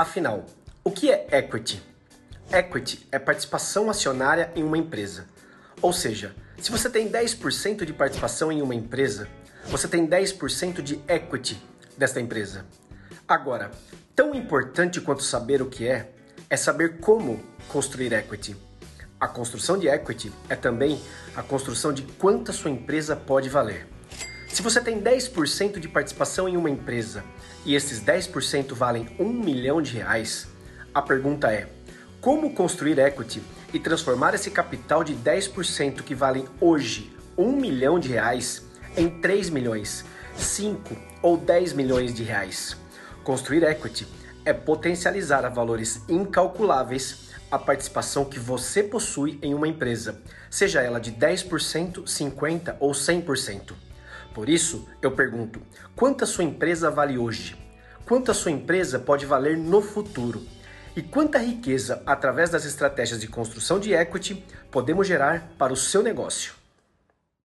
Afinal, o que é equity? Equity é participação acionária em uma empresa. Ou seja, se você tem 10% de participação em uma empresa, você tem 10% de equity desta empresa. Agora, tão importante quanto saber o que é, é saber como construir equity. A construção de equity é também a construção de quanto a sua empresa pode valer. Se você tem 10% de participação em uma empresa e esses 10% valem 1 milhão de reais, a pergunta é: como construir equity e transformar esse capital de 10% que valem hoje 1 milhão de reais em 3 milhões, 5 ou 10 milhões de reais? Construir equity é potencializar a valores incalculáveis a participação que você possui em uma empresa, seja ela de 10%, 50% ou 100%. Por isso, eu pergunto: quanto a sua empresa vale hoje? Quanto a sua empresa pode valer no futuro? E quanta riqueza, através das estratégias de construção de equity, podemos gerar para o seu negócio?